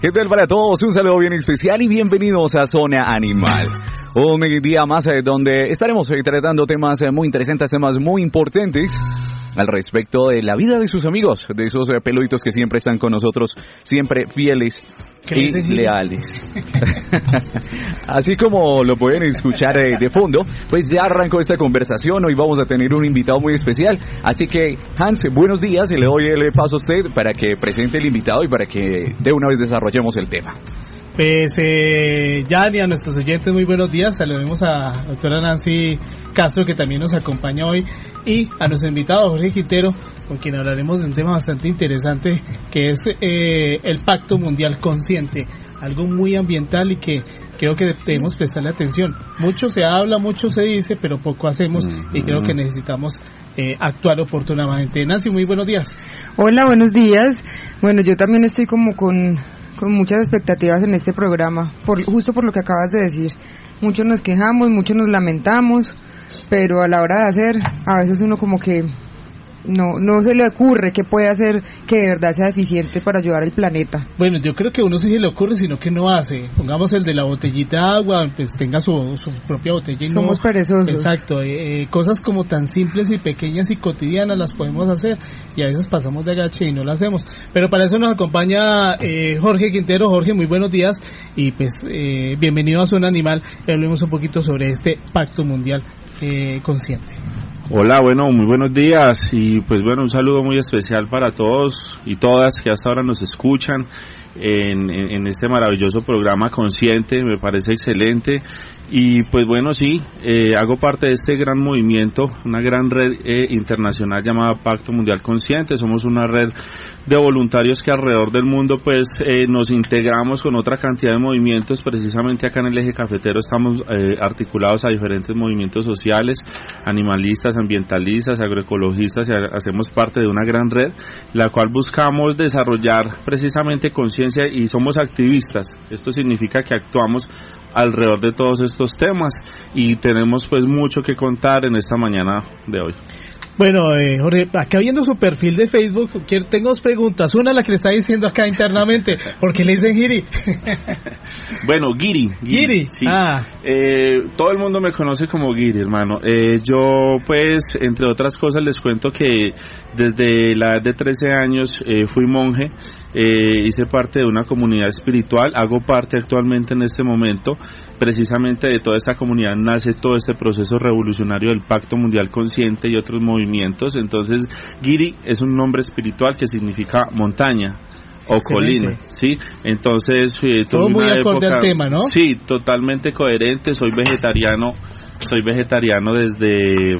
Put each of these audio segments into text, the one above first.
¿Qué tal para todos? Un saludo bien especial y bienvenidos a Zona Animal. Un día más eh, donde estaremos eh, tratando temas eh, muy interesantes, temas muy importantes al respecto de la vida de sus amigos, de esos eh, peluditos que siempre están con nosotros, siempre fieles y leales. Así como lo pueden escuchar eh, de fondo, pues ya arrancó esta conversación. Hoy vamos a tener un invitado muy especial. Así que, Hans, buenos días y le doy el paso a usted para que presente el invitado y para que de una vez desarrollemos el tema. Pues eh, ya a nuestros oyentes muy buenos días, saludemos a la doctora Nancy Castro que también nos acompaña hoy y a nuestro invitado Jorge Quintero con quien hablaremos de un tema bastante interesante que es eh, el Pacto Mundial Consciente, algo muy ambiental y que creo que debemos prestarle atención. Mucho se habla, mucho se dice, pero poco hacemos y creo que necesitamos eh, actuar oportunamente. Nancy, muy buenos días. Hola, buenos días. Bueno, yo también estoy como con con muchas expectativas en este programa, por, justo por lo que acabas de decir. Muchos nos quejamos, muchos nos lamentamos, pero a la hora de hacer, a veces uno como que no, no se le ocurre que puede hacer que de verdad sea eficiente para ayudar al planeta. Bueno, yo creo que uno sí se le ocurre, sino que no hace. Pongamos el de la botellita de agua, pues tenga su, su propia botella y Somos perezosos. Exacto, eh, eh, cosas como tan simples y pequeñas y cotidianas las podemos hacer y a veces pasamos de agache y no lo hacemos. Pero para eso nos acompaña eh, Jorge Quintero. Jorge, muy buenos días y pues bienvenido a Zona Animal. Hablemos un poquito sobre este pacto mundial consciente. Hola, bueno, muy buenos días y pues bueno, un saludo muy especial para todos y todas que hasta ahora nos escuchan en, en, este maravilloso programa Consciente, me parece excelente. Y pues bueno, sí, eh, hago parte de este gran movimiento, una gran red eh, internacional llamada Pacto Mundial Consciente. Somos una red de voluntarios que alrededor del mundo pues eh, nos integramos con otra cantidad de movimientos. Precisamente acá en el eje cafetero estamos articulados a diferentes movimientos sociales, animalistas, ambientalistas, agroecologistas y hacemos parte de una gran red, la cual buscamos desarrollar precisamente conciencia y somos activistas. Esto significa que actuamos alrededor de todos estos temas y tenemos pues mucho que contar en esta mañana de hoy. Bueno, eh, Jorge, acá viendo su perfil de Facebook, tengo dos preguntas. Una, la que le está diciendo acá internamente, ¿por qué le dicen Giri? bueno, Giri. Giri, sí. Ah. Eh, todo el mundo me conoce como Giri, hermano. Eh, yo, pues, entre otras cosas, les cuento que desde la edad de 13 años eh, fui monje eh, hice parte de una comunidad espiritual, hago parte actualmente en este momento, precisamente de toda esta comunidad nace todo este proceso revolucionario del Pacto Mundial Consciente y otros movimientos, entonces Giri es un nombre espiritual que significa montaña, o colina, ¿sí? Entonces, eh, todo muy acorde al tema, ¿no? Sí, totalmente coherente, soy vegetariano, soy vegetariano desde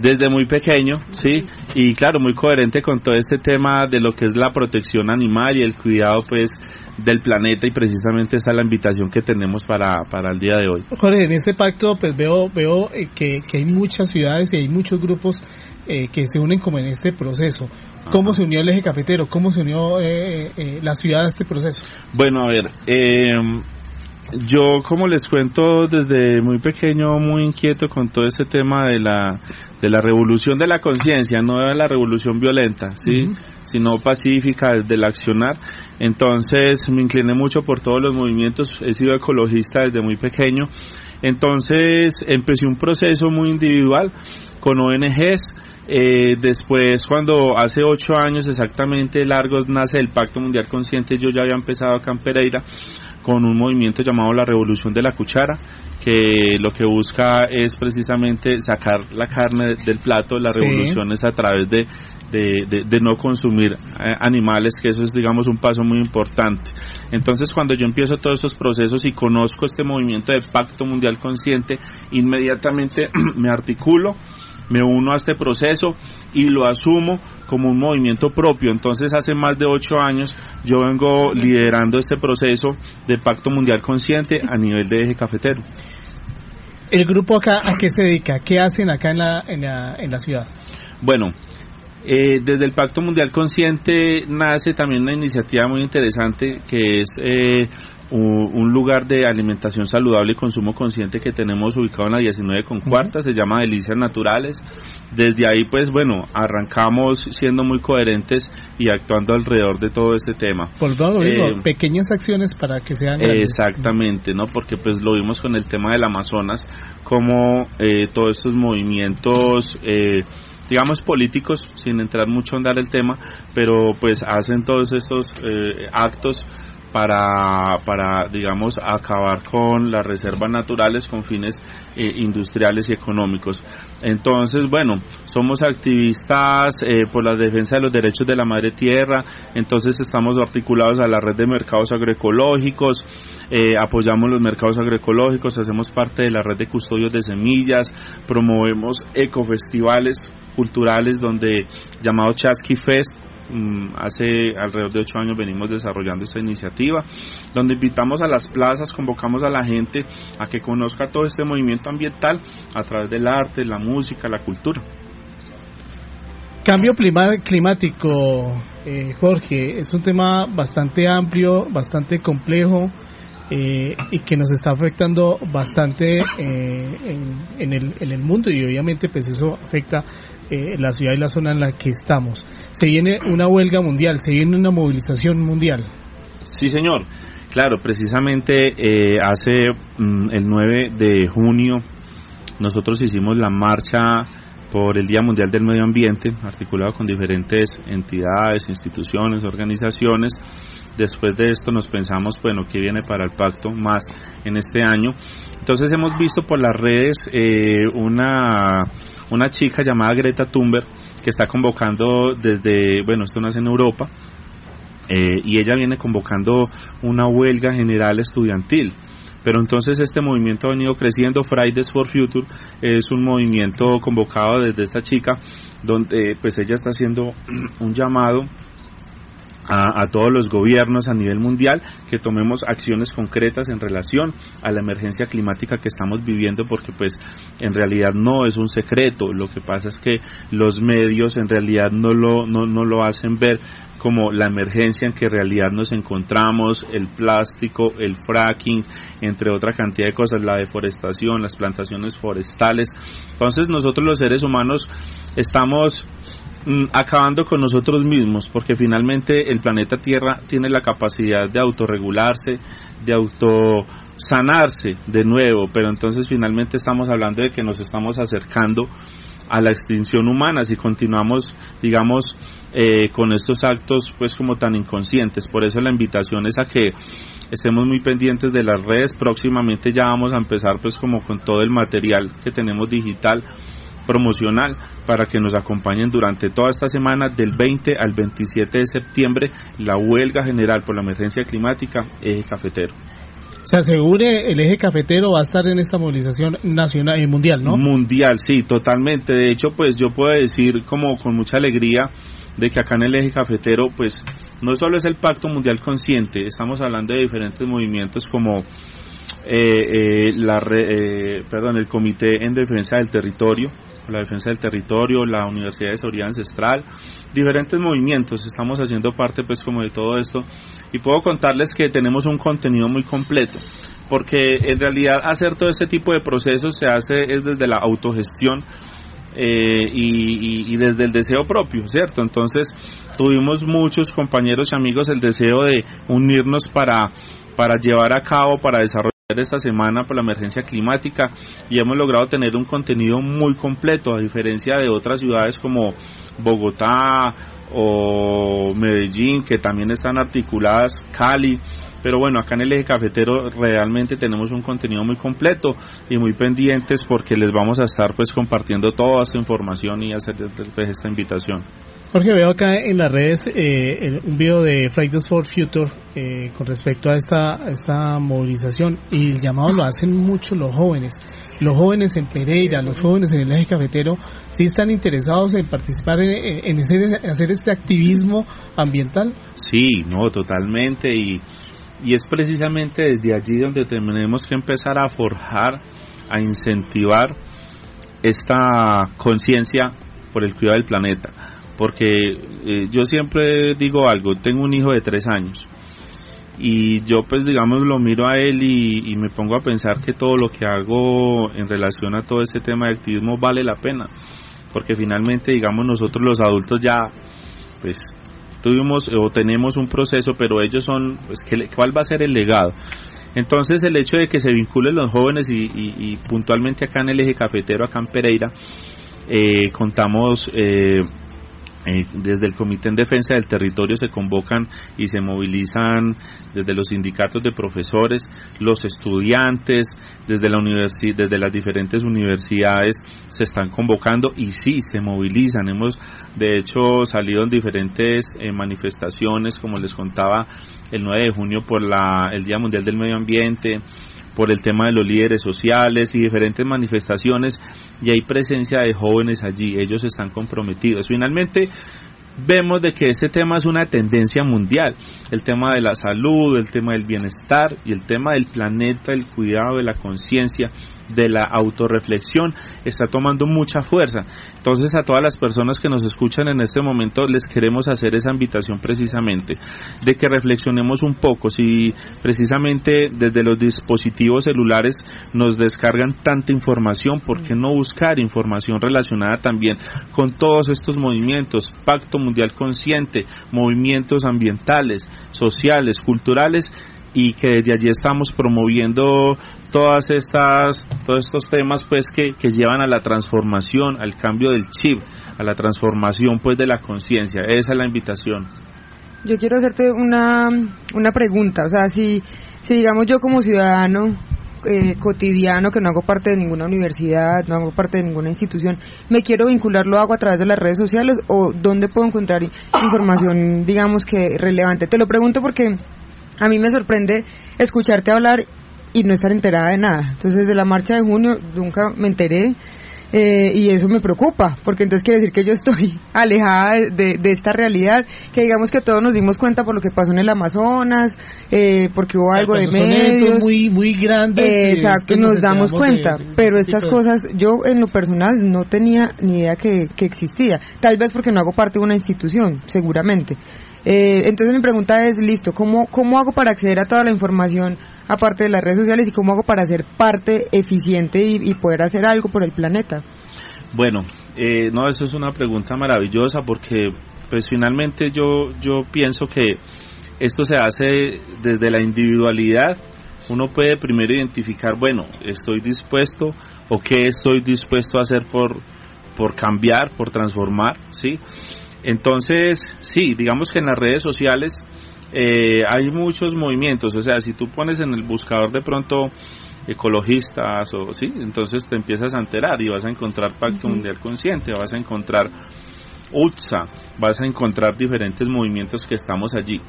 desde muy pequeño, ¿sí? Y claro, muy coherente con todo este tema de lo que es la protección animal y el cuidado, pues, del planeta y precisamente esa es la invitación que tenemos para, para el día de hoy. Jorge, en este pacto pues veo, veo eh, que, que hay muchas ciudades y hay muchos grupos eh, que se unen como en este proceso. ¿Cómo se unió el eje cafetero? ¿Cómo se unió eh, la ciudad a este proceso? Bueno, a ver, eh, yo, como les cuento, desde muy pequeño, muy inquieto con todo este tema de la, de la revolución de la conciencia, no de la revolución violenta, ¿sí? sino pacífica, del accionar. Entonces, me incliné mucho por todos los movimientos, he sido ecologista desde muy pequeño. Entonces, empecé un proceso muy individual con ONGs. Eh, después, cuando hace ocho años exactamente largos nace el Pacto Mundial Consciente, yo ya había empezado acá en Pereira con un movimiento llamado la Revolución de la Cuchara, que lo que busca es precisamente sacar la carne del plato. La revolución es a través de, de, no consumir eh, animales, que eso es, digamos, un paso muy importante. Entonces, cuando yo empiezo todos estos procesos y conozco este movimiento de Pacto Mundial Consciente, inmediatamente me articulo me uno a este proceso y lo asumo como un movimiento propio. Entonces hace más de ocho años yo vengo liderando este proceso de Pacto Mundial Consciente a nivel de eje cafetero. ¿El grupo acá a qué se dedica? ¿Qué hacen acá en la, en la, en la ciudad? Bueno, eh, desde el Pacto Mundial Consciente nace también una iniciativa muy interesante que es eh, un lugar de alimentación saludable y consumo consciente que tenemos ubicado en la 19 con cuarta, se llama Delicias Naturales. Desde ahí, pues bueno, arrancamos siendo muy coherentes y actuando alrededor de todo este tema. Por todo, eh, pequeñas acciones para que sean Exactamente, ¿no? Porque pues lo vimos con el tema del Amazonas, como eh, todos estos movimientos... Eh, digamos políticos sin entrar mucho en dar el tema pero pues hacen todos estos eh, actos para, para, digamos, acabar con las reservas naturales con fines eh, industriales y económicos. Entonces, bueno, somos activistas eh, por la defensa de los derechos de la madre tierra, entonces estamos articulados a la red de mercados agroecológicos, eh, apoyamos los mercados agroecológicos, hacemos parte de la red de custodios de semillas, promovemos ecofestivales culturales donde llamado Chasqui Fest hace alrededor de ocho años venimos desarrollando esta iniciativa, donde invitamos a las plazas, convocamos a la gente a que conozca todo este movimiento ambiental a través del arte, la música, la cultura. Cambio climático, eh, Jorge, es un tema bastante amplio, bastante complejo. Eh, y que nos está afectando bastante eh, en, el, en el mundo y obviamente pues eso afecta eh, la ciudad y la zona en la que estamos. Se viene una huelga mundial, se viene una movilización mundial. Sí, señor. Claro, precisamente hace mm, el 9 de junio nosotros hicimos la marcha por el Día Mundial del Medio Ambiente, articulado con diferentes entidades, instituciones, organizaciones, Después de esto nos pensamos, bueno, ¿qué viene para el pacto más en este año? Entonces hemos visto por las redes eh, una, una chica llamada Greta Thunberg que está convocando desde, bueno, esto nace en Europa, eh, y ella viene convocando una huelga general estudiantil. Pero entonces este movimiento ha venido creciendo, Fridays for Future es un movimiento convocado desde esta chica, donde pues ella está haciendo un llamado a, todos los gobiernos a nivel mundial que tomemos acciones concretas en relación a la emergencia climática que estamos viviendo porque pues en realidad no es un secreto lo que pasa es que los medios en realidad no lo, no, no lo hacen ver como la emergencia en que realidad nos encontramos, el plástico, el fracking, entre otra cantidad de cosas, la deforestación, las plantaciones forestales. Entonces nosotros los seres humanos estamos acabando con nosotros mismos, porque finalmente el planeta Tierra tiene la capacidad de autorregularse, de autosanarse de nuevo, pero entonces finalmente estamos hablando de que nos estamos acercando a la extinción humana si continuamos, digamos, eh, con estos actos pues como tan inconscientes. Por eso la invitación es a que estemos muy pendientes de las redes. Próximamente ya vamos a empezar pues como con todo el material que tenemos digital promocional para que nos acompañen durante toda esta semana del 20 al 27 de septiembre la huelga general por la emergencia climática eje cafetero. Se asegure el eje cafetero va a estar en esta movilización nacional y mundial, ¿no? Mundial, sí, totalmente. De hecho, pues yo puedo decir como con mucha alegría de que acá en el eje cafetero, pues no solo es el Pacto Mundial Consciente, estamos hablando de diferentes movimientos como eh, eh, la, eh, perdón, el Comité en Defensa del Territorio, la Defensa del Territorio, la Universidad de Seguridad Ancestral, diferentes movimientos, estamos haciendo parte pues como de todo esto y puedo contarles que tenemos un contenido muy completo porque en realidad hacer todo este tipo de procesos se hace es desde la autogestión y, y, desde el deseo propio, ¿cierto? Entonces tuvimos muchos compañeros y amigos el deseo de unirnos para, para llevar a cabo, para desarrollar esta semana por la emergencia climática y hemos logrado tener un contenido muy completo a diferencia de otras ciudades como Bogotá o Medellín que también están articuladas, Cali, pero bueno, acá en el eje cafetero realmente tenemos un contenido muy completo y muy pendientes porque les vamos a estar pues compartiendo toda esta información y hacer pues, esta invitación. Jorge, veo acá en las redes eh, un video de Fridays for Future eh, con respecto a esta, esta movilización y el llamado lo hacen mucho los jóvenes. Los jóvenes en Pereira, los jóvenes en el eje cafetero, sí están interesados en participar en, en hacer este activismo ambiental. Sí, no, totalmente y, y es precisamente desde allí donde tenemos que empezar a forjar, a incentivar esta conciencia por el cuidado del planeta porque eh, yo siempre digo algo, tengo un hijo de tres años y yo pues digamos lo miro a él y, me pongo a pensar que todo lo que hago en relación a todo este tema de activismo vale la pena, porque finalmente digamos nosotros los adultos ya pues tuvimos o tenemos un proceso, pero ellos son, pues ¿cuál va a ser el legado? Entonces el hecho de que se vinculen los jóvenes y, puntualmente acá en el eje cafetero, acá en Pereira, eh, contamos eh, desde el Comité en Defensa del Territorio se convocan y se movilizan desde los sindicatos de profesores, los estudiantes, desde, la desde las diferentes universidades se están convocando y sí, se movilizan. Hemos de hecho salido en diferentes eh, manifestaciones, como les contaba, el 9 de junio por la, el Día Mundial del Medio Ambiente, por el tema de los líderes sociales y diferentes manifestaciones y hay presencia de jóvenes allí, ellos están comprometidos. Finalmente, vemos de que este tema es una tendencia mundial, el tema de la salud, el tema del bienestar y el tema del planeta, el cuidado de la conciencia de la autorreflexión está tomando mucha fuerza. Entonces a todas las personas que nos escuchan en este momento les queremos hacer esa invitación precisamente de que reflexionemos un poco si precisamente desde los dispositivos celulares nos descargan tanta información, ¿por qué no buscar información relacionada también con todos estos movimientos, Pacto Mundial Consciente, movimientos ambientales, sociales, culturales y que desde allí estamos promoviendo todas estas todos estos temas pues que, que llevan a la transformación al cambio del chip a la transformación pues de la conciencia esa es la invitación yo quiero hacerte una una pregunta o sea si si digamos yo como ciudadano eh, cotidiano que no hago parte de ninguna universidad, no hago parte de ninguna institución, me quiero vincular, lo hago a través de las redes sociales o dónde puedo encontrar información, digamos que relevante. Te lo pregunto porque a mí me sorprende escucharte hablar y no estar enterada de nada. Entonces, de la marcha de junio nunca me enteré. Eh, y eso me preocupa, porque entonces quiere decir que yo estoy alejada de, esta realidad, que digamos que todos nos dimos cuenta por lo que pasó en el Amazonas, eh, porque hubo algo de medios. muy, muy grandes. Eh, exacto, nos, damos cuenta, pero estas cosas yo en lo personal no tenía ni idea que, que existía, tal vez porque no hago parte de una institución, seguramente. Eh, entonces mi pregunta es, listo, ¿cómo, ¿cómo hago para acceder a toda la información aparte de las redes sociales y cómo hago para ser parte eficiente y, poder hacer algo por el planeta? Bueno, eh, no, eso es una pregunta maravillosa porque pues finalmente yo, yo pienso que esto se hace desde la individualidad. Uno puede primero identificar, bueno, estoy dispuesto o qué estoy dispuesto a hacer por, por cambiar, por transformar, ¿sí? Entonces, sí, digamos que en las redes sociales eh, hay muchos movimientos, o sea, si tú pones en el buscador de pronto ecologistas o sí, entonces te empiezas a enterar y vas a encontrar Pacto Mundial Consciente, vas a encontrar UTSA, vas a encontrar diferentes movimientos que estamos allí.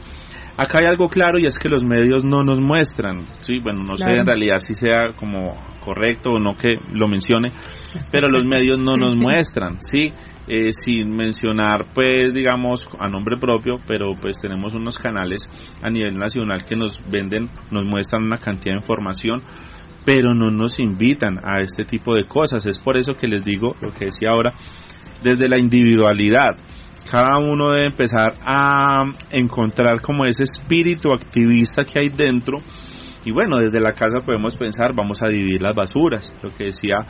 Acá hay algo claro y es que los medios no nos muestran, sí, bueno, no sé en realidad si sea como correcto o no que lo mencione, pero los medios no nos muestran, sí, eh, sin mencionar, pues, digamos, a nombre propio, pero pues tenemos unos canales a nivel nacional que nos venden, nos muestran una cantidad de información, pero no nos invitan a este tipo de cosas. Es por eso que les digo lo que decía ahora, desde la individualidad. Cada uno debe empezar a encontrar como ese espíritu activista que hay dentro y bueno, desde la casa podemos pensar, vamos a dividir las basuras, lo que decía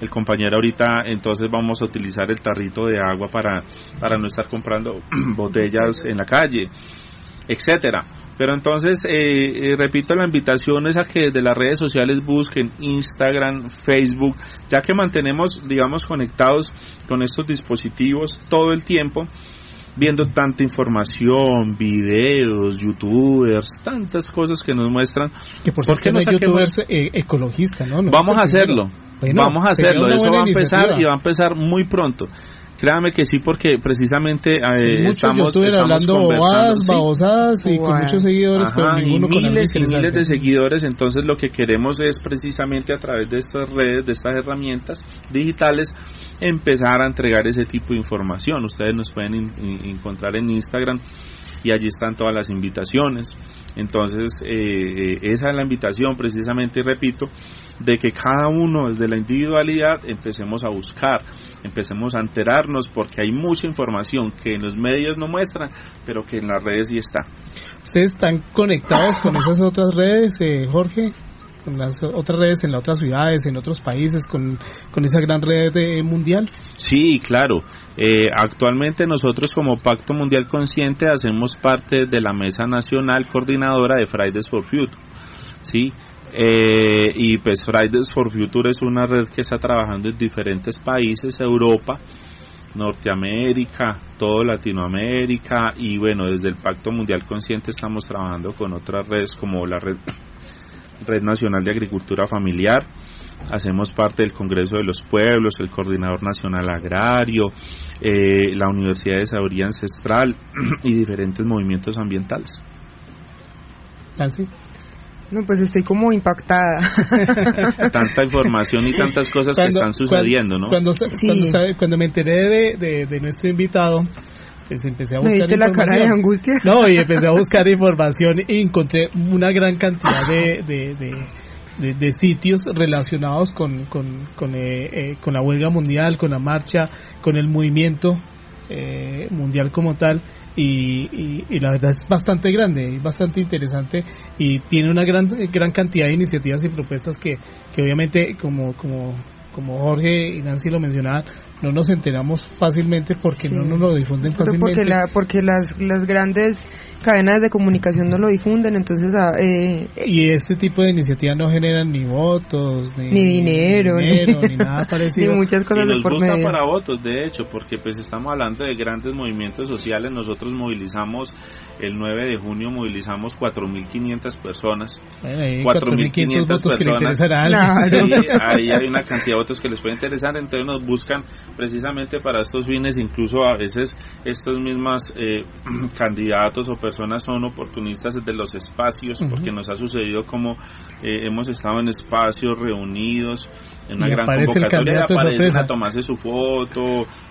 el compañero ahorita, entonces vamos a utilizar el tarrito de agua para, para no estar comprando botellas en la calle, etcétera. Pero entonces, eh, eh, repito, la invitación es a que desde las redes sociales busquen Instagram, Facebook, ya que mantenemos, digamos, conectados con estos dispositivos todo el tiempo, viendo tanta información, videos, youtubers, tantas cosas que nos muestran. Que por, qué no hay youtubers eh, ecologistas, ¿no? vamos a hacerlo, vamos a hacerlo, eso va a empezar y va a empezar muy pronto Créame que sí, porque precisamente eh, Muchos estamos, estamos hablando conversando, bobadas, sí. babosadas y con muchos seguidores, Ajá, pero y ninguno con algo miles y miles de seguidores, entonces lo que queremos es precisamente a través de estas redes, de estas herramientas digitales, empezar a entregar ese tipo de información. Ustedes nos pueden in- in- encontrar en Instagram y allí están todas las invitaciones. Entonces, eh, esa es la invitación precisamente, y repito, de que cada uno desde la individualidad empecemos a buscar, empecemos a enterarnos, porque hay mucha información que en los medios no muestran, pero que en las redes sí está. ¿Ustedes están conectados con esas otras redes, eh, Jorge? Con las otras redes en las otras ciudades, en otros países, con, con esa gran red eh, mundial. Sí, claro. Eh, actualmente nosotros como Pacto Mundial Consciente hacemos parte de la Mesa Nacional Coordinadora de Fridays for Future. Sí. Eh, y pues Fridays for Future es una red que está trabajando en diferentes países, Europa, Norteamérica, todo Latinoamérica y bueno, desde el Pacto Mundial Consciente estamos trabajando con otras redes como la red, red Nacional de Agricultura Familiar, hacemos parte del Congreso de los Pueblos, el Coordinador Nacional Agrario, eh, la Universidad de Sabiduría Ancestral y diferentes movimientos ambientales. Así. No, pues estoy como impactada. Tanta información y tantas cosas que están sucediendo, ¿no? Cuando, Sí. cuando, cuando me enteré de, de, de nuestro invitado, pues empecé a ¿Me buscar viste la cara de información. angustia? No, y empecé a buscar información y encontré una gran cantidad de, de, de, de- de sitios relacionados con, con, con, eh, eh, con la huelga mundial, con la marcha, con el movimiento eh, mundial como tal. Y, y, y la verdad es bastante grande y bastante interesante y tiene una gran gran cantidad de iniciativas y propuestas que, que obviamente como como como Jorge y Nancy lo mencionaban no nos enteramos fácilmente porque no nos lo difunden Pero fácilmente. porque, la, porque las, las grandes cadenas de comunicación no lo difunden, entonces ah, eh, Y este tipo de iniciativas no generan ni votos, ni, Ni dinero, ni, ni- dinero, ni nada ni parecido. muchas Y cosas de nos por busca medio. para votos, de hecho, porque pues estamos hablando de grandes movimientos sociales. Nosotros movilizamos el 9 de junio, movilizamos 4.500 personas. Bueno, hay 4.500 votos que le personas. interesan a. Claro. Sí, ahí hay una cantidad de votos que les puede interesar, entonces nos buscan precisamente para estos fines, incluso a veces estos mismas eh, candidatos o personas son oportunistas de los espacios, porque nos ha sucedido como eh, hemos estado en espacios reunidos, en una Y gran convocatoria, aparecen a tomarse su foto,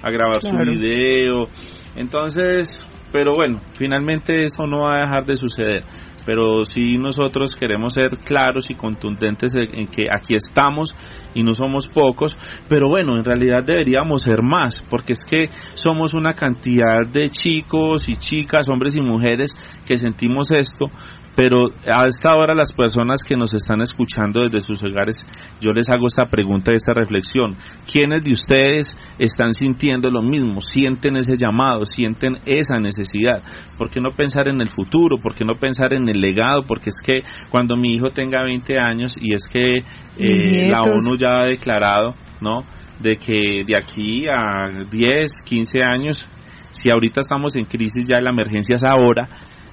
a grabar Claro. su video, entonces, pero bueno, finalmente eso no va a dejar de suceder pero sí nosotros queremos ser claros y contundentes en en que aquí estamos y no somos pocos, pero bueno, en realidad deberíamos ser más, porque es que somos una cantidad de chicos y chicas, hombres y mujeres que sentimos esto, pero a esta hora las personas que nos están escuchando desde sus hogares, yo les hago esta pregunta, esta reflexión, ¿quiénes de ustedes están sintiendo lo mismo? ¿Sienten ese llamado? ¿Sienten esa necesidad? ¿Por qué no pensar en el futuro? ¿Por qué no pensar en el legado? Porque es que cuando mi hijo tenga 20 años y es que eh, la. ONU ya ha declarado, ¿no? De que de aquí a 10, 15 años, si ahorita estamos en crisis, ya la emergencia es ahora,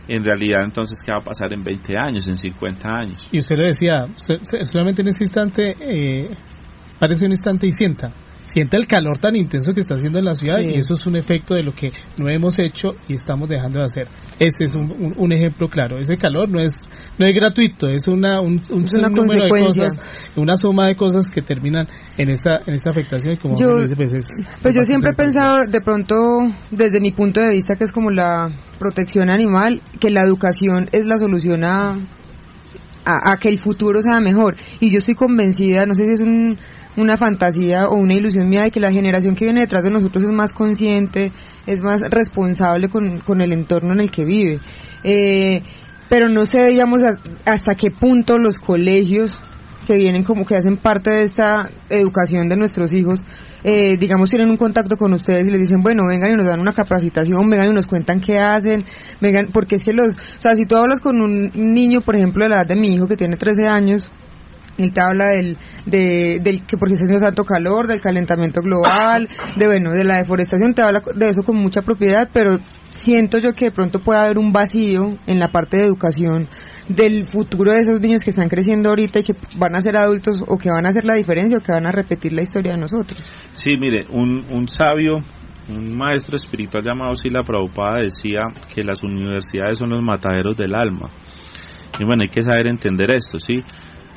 en realidad entonces, ¿qué va a pasar en 20 años, en 50 años? Y usted lo decía, so- so- solamente en este instante, eh, parece un instante y sienta. Sienta el calor tan intenso que está haciendo en la ciudad Sí. y eso es un efecto de lo que no hemos hecho y estamos dejando de hacer. Ese es un, un- un ejemplo claro. Ese calor no es no es gratuito, es una un, un Es una número de consecuencia. cosas, una suma de cosas que terminan en esta en esta afectación y como Yo- dice, pues, es Pues yo siempre he pensado, de pronto, desde mi punto de vista, que es como la protección animal, que la educación es la solución a, a, a que el futuro sea mejor. Y yo estoy convencida, no sé si es un- una fantasía o una ilusión mía, de que la generación que viene detrás de nosotros es más consciente, es más responsable con, con el entorno en el que vive. Eh, pero no sé, digamos, hasta qué punto los colegios que vienen como que hacen parte de esta educación de nuestros hijos, eh, digamos, tienen un contacto con ustedes y les dicen, bueno, vengan y nos dan una capacitación, vengan y nos cuentan qué hacen, vengan, porque es que los, o sea, si tú hablas con un niño, por ejemplo, de la edad de mi hijo que tiene 13 años, te habla del, de, del que porque está haciendo tanto calor, del calentamiento global, de bueno, de la deforestación, te habla de eso con mucha propiedad, pero siento yo que de pronto puede haber un vacío en la parte de educación del futuro de esos niños que están creciendo ahorita y que van a ser adultos o que van a hacer la diferencia o que van a repetir la historia de nosotros. Sí, mire, un, un sabio un maestro espiritual llamado Sila Prabhupada decía que las universidades son los mataderos del alma. Y bueno, hay que saber entender esto, ¿sí?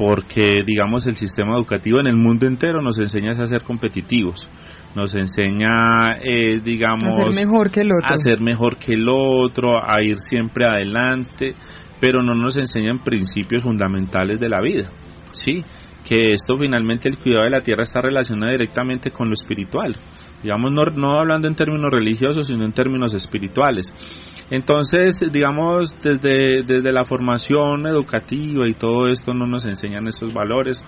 Porque, digamos, el sistema educativo en el mundo entero nos enseña a ser competitivos, nos enseña, eh, digamos, a ser mejor que el otro. A ser mejor que el otro, a ir siempre adelante, pero no nos enseñan principios fundamentales de la vida, ¿sí? que esto finalmente el cuidado de la tierra está relacionado directamente con lo espiritual, digamos no, no hablando en términos religiosos, sino en términos espirituales. Entonces, digamos, desde, desde la formación educativa y todo esto no nos enseñan estos valores,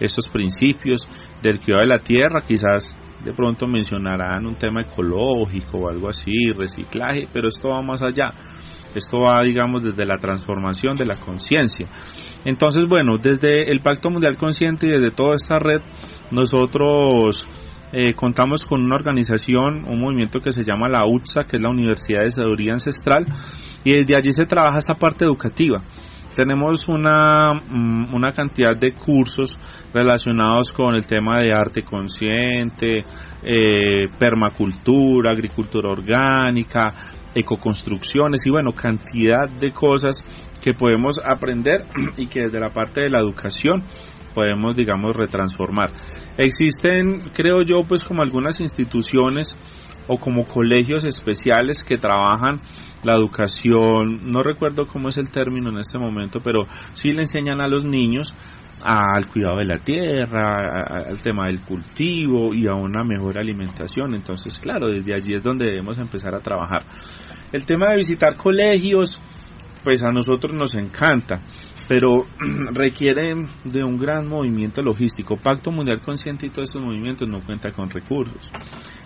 estos principios del cuidado de la tierra, quizás de pronto mencionarán un tema ecológico o algo así, reciclaje, pero esto va más allá. Esto va, digamos, desde la transformación de la conciencia. Entonces, bueno, desde el Pacto Mundial Consciente y desde toda esta red, nosotros eh, contamos con una organización, un movimiento que se llama la UTSA, que es la Universidad de Sabiduría Ancestral, y desde allí se trabaja esta parte educativa. Tenemos una, mm, una cantidad de cursos relacionados con el tema de arte consciente, eh, permacultura, agricultura orgánica, ecoconstrucciones y bueno, cantidad de cosas que podemos aprender y que desde la parte de la educación podemos, digamos, retransformar. Existen, creo yo, pues como algunas instituciones o como colegios especiales que trabajan la educación, no recuerdo cómo es el término en este momento, pero sí le enseñan a los niños al cuidado de la tierra, al tema del cultivo y a una mejor alimentación. Entonces, claro, desde allí es donde debemos empezar a trabajar. El tema de visitar colegios, pues a nosotros nos encanta, pero requiere de un gran movimiento logístico. Pacto Mundial Consciente y todos estos movimientos no cuenta con recursos.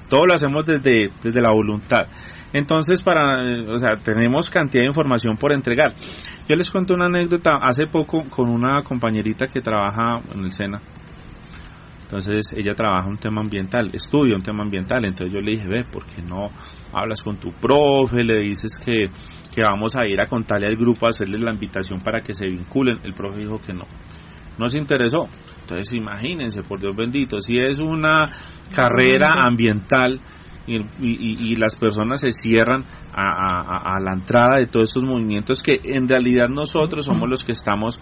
Todo lo hacemos desde, desde la voluntad. Entonces, para, o sea, tenemos cantidad de información por entregar. Yo les cuento una anécdota hace poco con una compañerita que trabaja en el SENA. Entonces ella trabaja un tema ambiental, estudia un tema ambiental. Entonces yo le dije, ve, ¿por qué no hablas con tu profe? Le dices que, que vamos a ir a contarle al grupo, a hacerle la invitación para que se vinculen. El profe dijo que no. No se interesó. Entonces imagínense, por Dios bendito, si es una carrera ambiental y, las personas se cierran a, la entrada de todos estos movimientos que en realidad nosotros somos los que estamos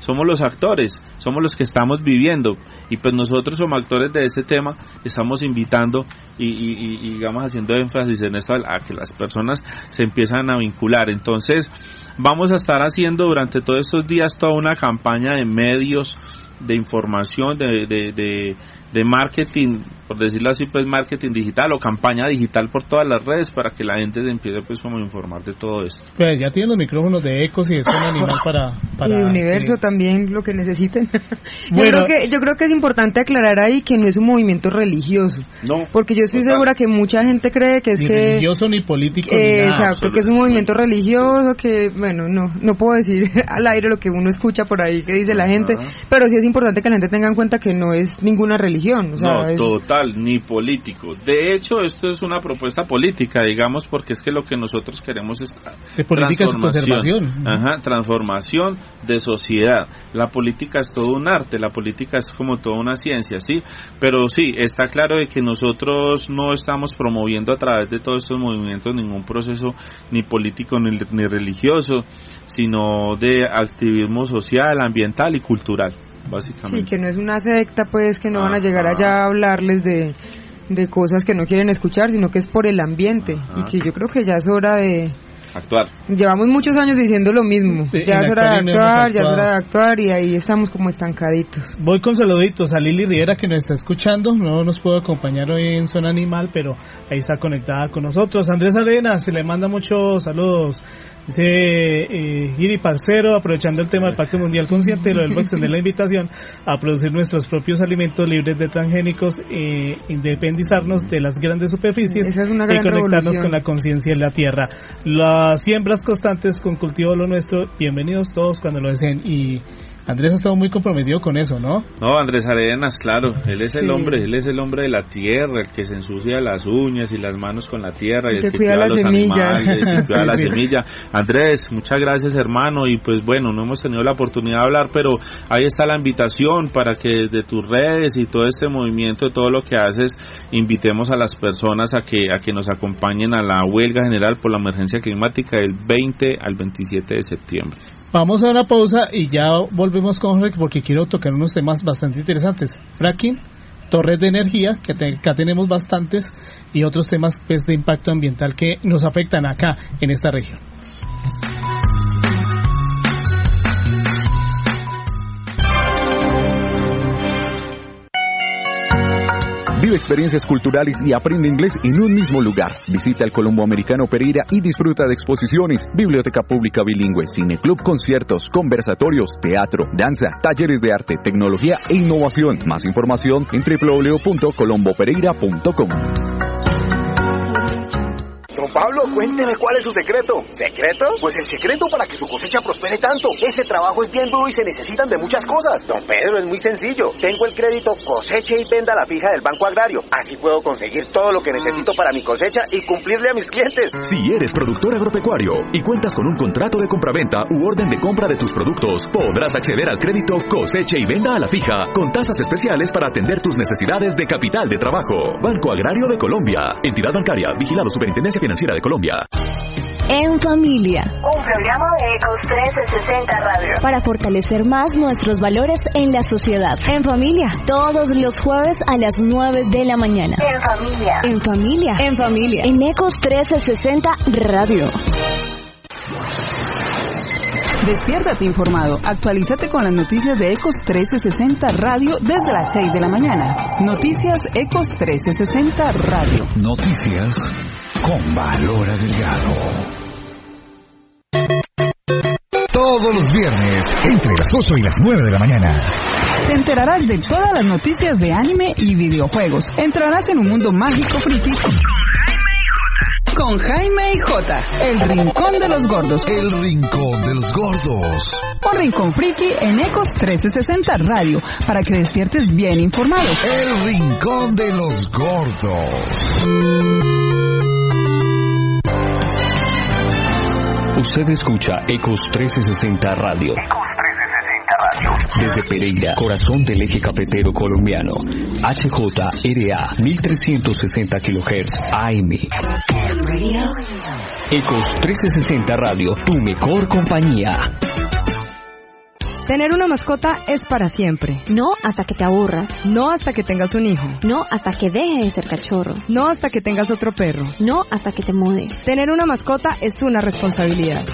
somos los actores, somos los que estamos viviendo y pues nosotros como actores de este tema estamos invitando y, y, digamos haciendo énfasis en esto a, que las personas se empiezan a vincular. Entonces vamos a estar haciendo durante todos estos días toda una campaña de medios de información, de, de, de marketing, por decirlo así, pues marketing digital o campaña digital por todas las redes para que la gente se empiece pues como a informar de todo esto. Pues ya tienen los micrófonos de Ecos y es un animal para... para y Universo también, lo que necesiten. yo, creo que, yo creo que es importante aclarar ahí que no es un movimiento religioso. No. Porque yo estoy segura que mucha gente cree que es ni que... religioso ni político ni nada, Exacto, que es un movimiento religioso que, bueno, no, no puedo decir al aire lo que uno escucha por ahí que dice la gente, pero sí es importante que la gente tenga en cuenta que no es ninguna religión no, total, ni político. De hecho, esto es una propuesta política, digamos, porque es que lo que nosotros queremos es de política es conservación. Ajá, transformación de sociedad. La política es todo un arte, la política es como toda una ciencia, ¿sí? Pero sí, está claro de que nosotros no estamos promoviendo a través de todos estos movimientos ningún proceso ni político ni, ni religioso, sino de activismo social, ambiental y cultural. Sí, que no es una secta, pues, que no van a llegar allá a hablarles de, de cosas que no quieren escuchar, sino que es por el ambiente. Y que yo creo que ya es hora de, actuar. Llevamos muchos años diciendo lo mismo. ya es hora de actuar, ya es hora de actuar y ahí estamos como estancaditos. Voy con saluditos a Lili Riera que nos está escuchando. No nos puede acompañar hoy en Zona Animal, pero ahí está conectada con nosotros. Andrés Arenas, se le manda muchos saludos. Dice eh, Giri Parcero, aprovechando el tema del Pacto Mundial Consciente, lo a extender la invitación a producir nuestros propios alimentos libres de transgénicos, e independizarnos de las grandes superficies y conectarnos con la conciencia de la tierra. Las siembras constantes con cultivo lo nuestro, bienvenidos todos cuando lo deseen. Y Andrés ha estado muy comprometido con eso, ¿no? No, Andrés Arenas, claro, él es el hombre, él es el hombre de la tierra, el que se ensucia las uñas y las manos con la tierra y el, que, cuida, los animales, y cuida la semilla. Andrés, muchas gracias hermano y pues bueno, no hemos tenido la oportunidad de hablar, pero ahí está la invitación para que de tus redes y todo este movimiento, todo lo que haces, invitemos a las personas a que a que nos acompañen a la huelga general por la emergencia climática del 20 al 27 de septiembre. Vamos a una pausa y ya volvemos con Jorge porque quiero tocar unos temas bastante interesantes. Fracking, torres de energía, que acá tenemos bastantes, y otros temas pues, de impacto ambiental que nos afectan acá en esta región. Vive experiencias culturales y aprende inglés en un mismo lugar. Visita el Colombo Americano Pereira y disfruta de exposiciones, biblioteca pública bilingüe, cineclub, conciertos, conversatorios, teatro, danza, talleres de arte, tecnología e innovación. Más información en www.colombopereira.com. Pablo, cuénteme cuál es su secreto. ¿Secreto? Pues el secreto para que su cosecha prospere tanto. Ese trabajo es bien duro y se necesitan de muchas cosas. Don Pedro, es muy sencillo. Tengo el crédito cosecha y venda a la fija del Banco Agrario. Así puedo conseguir todo lo que necesito para mi cosecha y cumplirle a mis clientes. Si eres productor agropecuario y cuentas con un contrato de compraventa u orden de compra de tus productos, podrás acceder al crédito cosecha y venda a la fija con tasas especiales para atender tus necesidades de capital de trabajo. Banco Agrario de Colombia. Entidad bancaria. Vigilado Superintendencia Financiera de Colombia. En familia. Un programa de Ecos 1360 Radio. Para fortalecer más nuestros valores en la sociedad. En familia. Todos los jueves a las 9 de la mañana. En familia. En familia. En familia. En Ecos 1360 Radio. Despiértate informado. Actualízate con las noticias de Ecos 1360 Radio desde las 6 de la mañana. Noticias Ecos 1360 Radio. Noticias con valor agregado. Todos los viernes, entre las 8 y las 9 de la mañana. Te enterarás de todas las noticias de anime y videojuegos. Entrarás en un mundo mágico friki con Jaime y Jota, el rincón de los gordos. El rincón de los gordos. Un rincón friki en Ecos 1360 Radio, para que despiertes bien informado. El rincón de los gordos. Usted escucha Ecos 1360 Radio. Desde Pereira, corazón del eje cafetero colombiano. HJRA 1360 kHz AM. Ecos 1360 Radio, tu mejor compañía. Tener una mascota es para siempre. No hasta que te aburras. No hasta que tengas un hijo. No hasta que deje de ser cachorro. No hasta que tengas otro perro. No hasta que te mudes. Tener una mascota es una responsabilidad.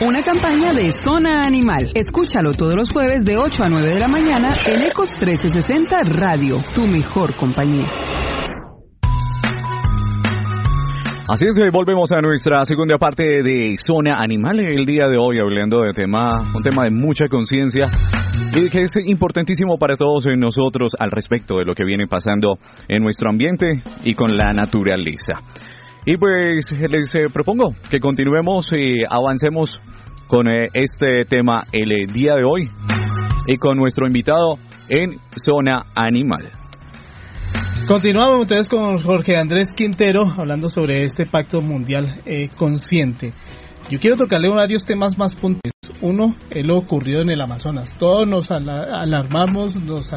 Una campaña de Zona Animal. Escúchalo todos los jueves de 8 a 9 de la mañana en Ecos 1360 Radio, tu mejor compañía. Así es, volvemos a nuestra segunda parte de Zona Animal el día de hoy, hablando de tema, un tema de mucha conciencia y que es importantísimo para todos nosotros al respecto de lo que viene pasando en nuestro ambiente y con la naturaleza. Y pues les eh, propongo que continuemos y avancemos con eh, este tema el día de hoy y con nuestro invitado en Zona Animal. Continuamos entonces con Jorge Andrés Quintero hablando sobre este pacto mundial eh, consciente. Yo quiero tocarle varios temas más puntuales. Uno es lo ocurrido en el Amazonas. Todos nos alarmamos, nos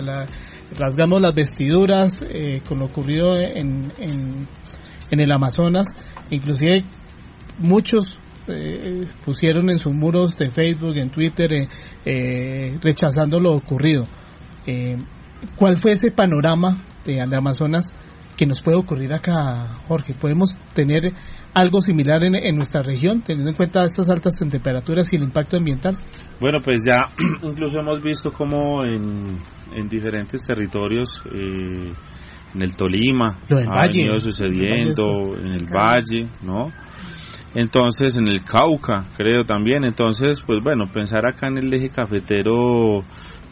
rasgamos las vestiduras eh, con lo ocurrido en, en, el Amazonas. Inclusive muchos eh, pusieron en sus muros de Facebook, en Twitter, rechazando lo ocurrido. ¿Cuál fue ese panorama de, Amazonas que nos puede ocurrir acá, Jorge? ¿Podemos tener algo similar en, nuestra región, teniendo en cuenta estas altas temperaturas y el impacto ambiental? Bueno, pues ya incluso hemos visto como en, diferentes territorios, eh, en el Tolima, ha venido sucediendo, en el Valle, ¿no? Entonces, en el Cauca, creo también. Entonces, pues bueno, pensar acá en el eje cafetero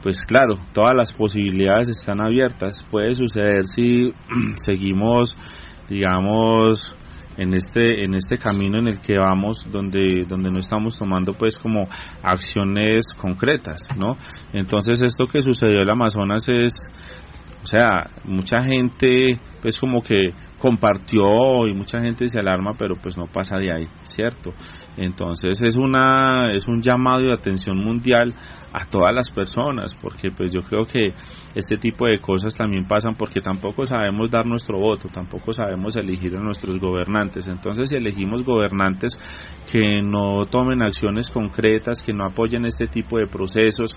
pues claro, todas las posibilidades están abiertas. Puede suceder si seguimos, digamos, en este en este camino en el que vamos donde donde no estamos tomando pues como acciones concretas no entonces esto que sucedió en el Amazonas es o sea mucha gente pues como que compartió y mucha gente se alarma pero pues no pasa de ahí cierto entonces es una es un llamado de atención mundial a todas las personas porque pues yo creo que este tipo de cosas también pasan porque tampoco sabemos dar nuestro voto tampoco sabemos elegir a nuestros gobernantes. Entonces si elegimos gobernantes que no tomen acciones concretas que no apoyen este tipo de procesos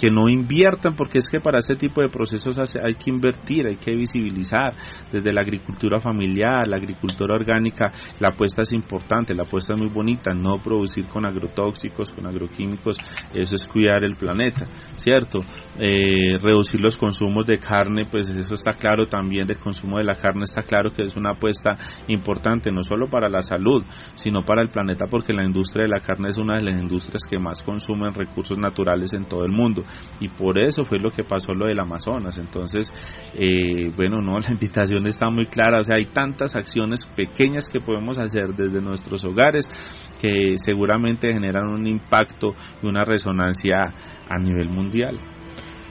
que no inviertan porque es que para este tipo de procesos hay que invertir hay que visibilizar desde la agricultura familiar la agricultura orgánica la apuesta es importante la apuesta es muy bonita no producir con agrotóxicos, con agroquímicos, eso es cuidar el planeta, ¿cierto? Eh, reducir los consumos de carne, pues eso está claro también, del consumo de la carne está claro que es una apuesta importante, no solo para la salud, sino para el planeta, porque la industria de la carne es una de las industrias que más consumen recursos naturales en todo el mundo, y por eso fue lo que pasó lo del Amazonas. Entonces, eh, bueno, no, la invitación está muy clara, hay tantas acciones pequeñas que podemos hacer desde nuestros hogares que seguramente generan un impacto y una resonancia a nivel mundial.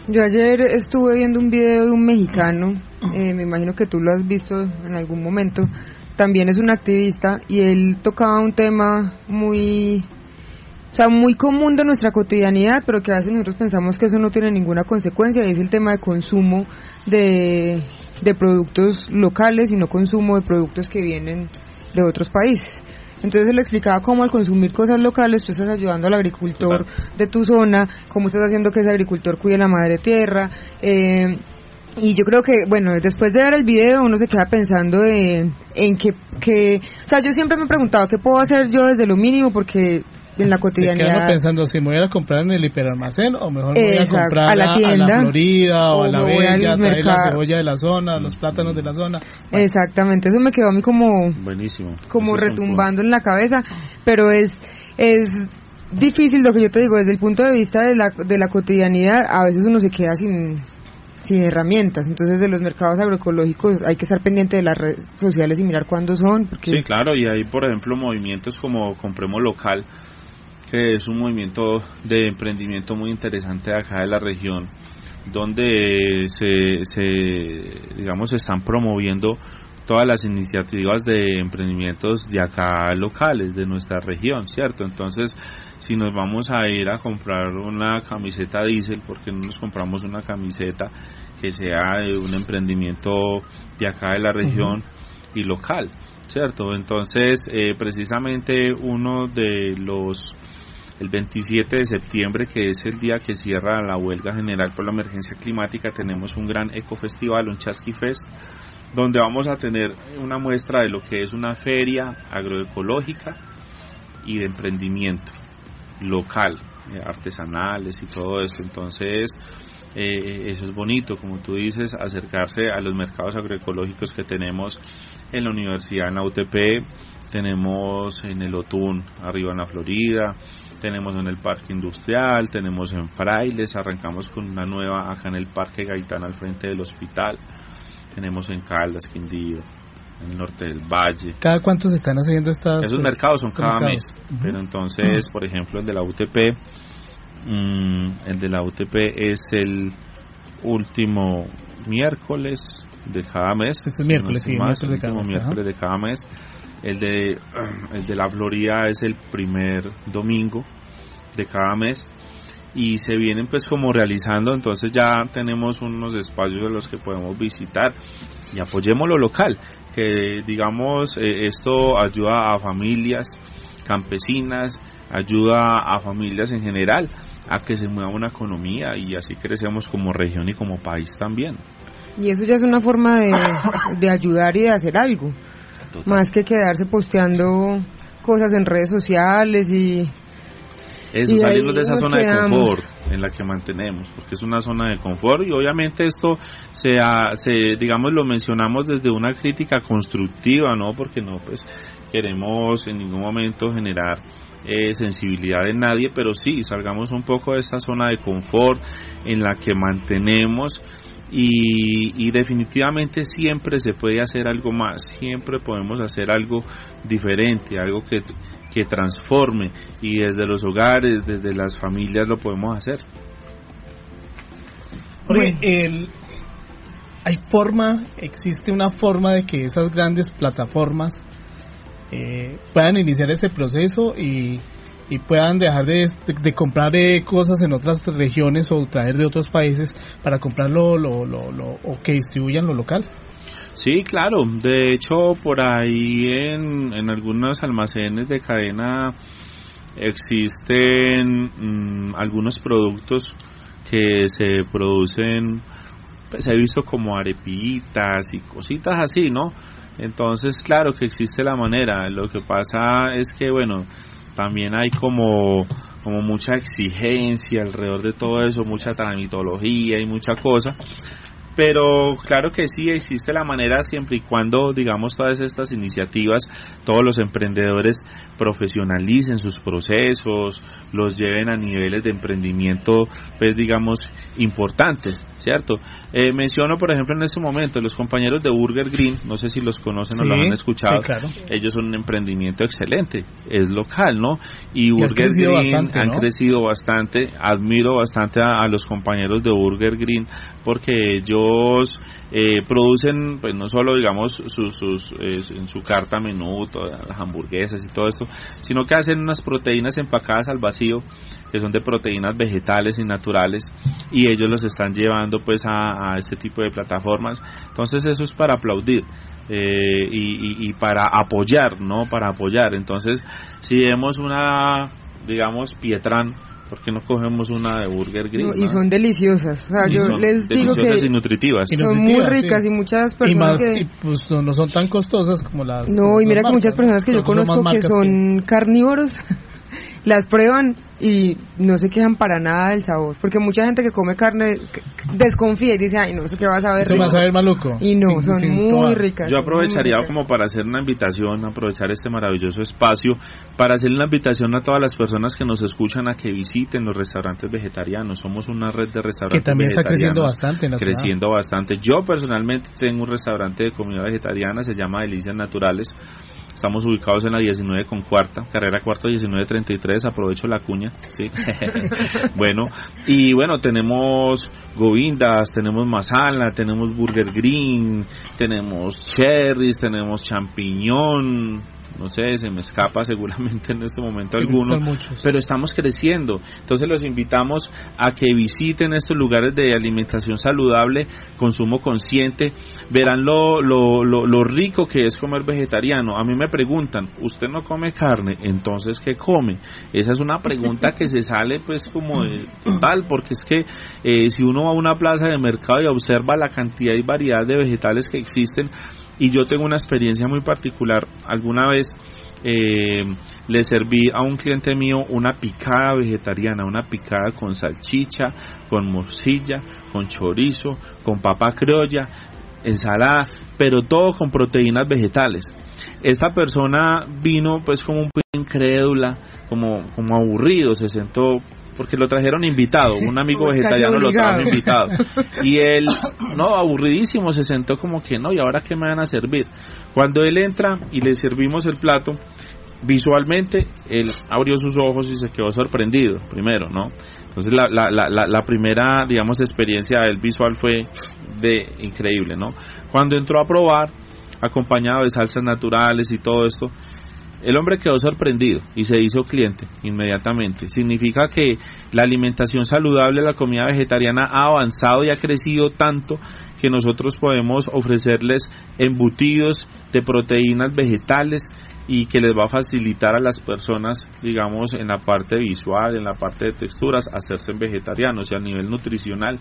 Yo ayer estuve viendo un video de un mexicano, eh, me imagino que tú lo has visto en algún momento, también es un activista y él tocaba un tema muy, o sea, muy común de nuestra cotidianidad, pero que a veces nosotros pensamos que eso no tiene ninguna consecuencia, y es el tema de consumo de, de productos locales y no consumo de productos que vienen de otros países. Entonces él le explicaba cómo al consumir cosas locales tú estás ayudando al agricultor de tu zona, cómo estás haciendo que ese agricultor cuide la madre tierra. Eh, y yo creo que, bueno, después de ver el video uno se queda pensando en, en que, que, o sea, yo siempre me he preguntado qué puedo hacer yo desde lo mínimo porque en la cotidianidad. pensando si me voy a comprar en el hiperalmacén o mejor me voy a comprar a la, tienda, Florida o, a la Bella, traer la cebolla de la zona, los plátanos de la zona. Exactamente, eso me quedó a mí como buenísimo, como retumbando en la cabeza, pero es es difícil lo que yo te digo desde el punto de vista de la de la cotidianidad, a veces uno se queda sin sin herramientas. Entonces, de los mercados agroecológicos hay que estar pendiente de las redes sociales y mirar cuándo son. Porque... Sí, claro, y hay, por ejemplo, movimientos como Compremos Local, que es un movimiento de emprendimiento muy interesante acá de la región, donde se, se digamos, se están promoviendo todas las iniciativas de emprendimientos de acá locales, de nuestra región, ¿cierto? Entonces, si nos vamos a ir a comprar una camiseta diésel, ¿por qué no nos compramos una camiseta que sea de un emprendimiento de acá de la región y local? ¿Cierto? Entonces, eh, precisamente uno de los el 27 de septiembre, que es el día que cierra la huelga general por la emergencia climática, tenemos un gran ecofestival, un Chasqui Fest, donde vamos a tener una muestra de lo que es una feria agroecológica y de emprendimiento local, eh, artesanales y todo esto. Entonces, eh, eso es bonito, como tú dices, acercarse a los mercados agroecológicos que tenemos en la universidad, en la UTP, tenemos en el Otún, arriba en la Florida, tenemos en el Parque Industrial, tenemos en Frailes, arrancamos con una nueva acá en el Parque Gaitán al frente del hospital, tenemos en Caldas, Quindío, en el norte del Valle. ¿Cada cuánto se están haciendo estas? Esos mercados son cada mes, pero entonces, por ejemplo, el de la UTP, mm, el de la UTP es el último miércoles de cada mes. Es el miércoles, sí, miércoles, de cada mes, miércoles de cada mes. El de, el de la Florida es el primer domingo de cada mes y se vienen pues como realizando. Entonces ya tenemos unos espacios de los que podemos visitar y apoyemos lo local que digamos eh, esto ayuda a familias campesinas ayuda a familias en general a que se mueva una economía y así crecemos como región y como país también. Y eso ya es una forma de, de ayudar y de hacer algo más que quedarse posteando cosas en redes sociales y eso, salirnos de esa zona de confort en la que mantenemos, porque es una zona de confort y obviamente esto se, se digamos lo mencionamos desde una crítica constructiva, no porque no pues queremos en ningún momento generar eh, sensibilidad en nadie, pero sí salgamos un poco de esta zona de confort en la que mantenemos y, y, definitivamente siempre se puede hacer algo más, siempre podemos hacer algo diferente, algo que, que transforme y desde los hogares, desde las familias lo podemos hacer. Oye, el, hay forma, existe una forma de que esas grandes plataformas eh, puedan iniciar este proceso y, y puedan dejar de, de, comprar eh, cosas en otras regiones o traer de otros países para comprarlo lo, lo, lo, o que distribuyan lo local. Sí, claro. De hecho, por ahí en, en algunos almacenes de cadena existen mm, algunos productos que se producen, pues he visto como arepitas y cositas así, ¿no? Entonces, claro que existe la manera. Lo que pasa es que, bueno, también hay como, como mucha exigencia alrededor de todo eso, mucha tramitología y mucha cosa. Pero claro que sí existe la manera siempre y cuando, digamos, todas estas iniciativas, todos los emprendedores profesionalicen sus procesos, los lleven a niveles de emprendimiento, pues digamos, importantes, ¿cierto? Eh, menciono, por ejemplo, en este momento los compañeros de Burger Green, no sé si los conocen o los han escuchado, ellos son un emprendimiento excelente, es local, ¿no? Y, Burger Green han crecido bastante, admiro bastante a, a, los compañeros de Burger Green porque ellos eh, producen, pues no solo, digamos, sus, sus eh, en su carta menú, todas las hamburguesas y todo esto, sino que hacen unas proteínas empacadas al vacío, que son de proteínas vegetales y naturales, y ellos los están llevando pues a, este tipo de plataformas. Entonces eso es para aplaudir. Eh, y para apoyar, ¿no? Para apoyar. Entonces, si vemos una, digamos, Pietran, ¿por qué no cogemos una de Burger Green? No, y son deliciosas. O sea, yo les digo que y nutritivas. son muy ricas y muchas personas y más, que... y pues no son tan costosas como las... No, y mira que marcas, muchas personas que yo conozco que son carnívoros las prueban y no se quejan para nada del sabor. Porque mucha gente que come carne desconfía y dice, ay, no, eso que va a saber Eso va a saber maluco. Y no, son muy toda. ricas. Yo aprovecharía ricas. como para hacer una invitación, aprovechar este maravilloso espacio, para hacer una invitación a todas las personas que nos escuchan a que visiten los restaurantes vegetarianos. Somos una red de restaurantes Que también está creciendo bastante en la ciudad. creciendo bastante. Yo personalmente tengo un restaurante de comida vegetariana, se llama Delicias Naturales. Estamos ubicados en la 19 con cuarta, carrera cuarto 1933, aprovecho la cuña, sí. bueno, y bueno, tenemos govindas, tenemos masala, tenemos burger green, tenemos cherries, tenemos champiñón, no sé, se me escapa seguramente en este momento Sí, alguno, muchos. pero estamos creciendo. Entonces los invitamos a que visiten estos lugares de alimentación saludable, consumo consciente, verán lo, lo, lo, lo rico que es comer vegetariano. A mí me preguntan, ¿usted no come carne? Entonces, ¿qué come? Esa es una pregunta que se sale pues como de total, porque es que eh, si uno va a una plaza de mercado y observa la cantidad y variedad de vegetales que existen, y yo tengo una experiencia muy particular. Alguna vez eh, le serví a un cliente mío una picada vegetariana, una picada con salchicha, con morcilla, con chorizo, con papa criolla, ensalada, pero todo con proteínas vegetales. Esta persona vino pues como un incrédula, como, como aburrido, se sentó porque lo trajeron invitado, un amigo vegetariano lo trajo invitado. Y él, no, aburridísimo, se sentó como que no, ¿y ahora qué me van a servir? Cuando él entra y le servimos el plato, visualmente él abrió sus ojos y se quedó sorprendido, primero, ¿no? Entonces la, la, la, la- la primera, digamos, experiencia del visual fue de increíble, ¿no? Cuando entró a probar, acompañado de salsas naturales y todo esto, el hombre quedó sorprendido y se hizo cliente inmediatamente. Significa que la alimentación saludable, la comida vegetariana ha avanzado y ha crecido tanto que nosotros podemos ofrecerles embutidos de proteínas vegetales y que les va a facilitar a las personas, digamos, en la parte visual, en la parte de texturas, hacerse vegetarianos y a nivel nutricional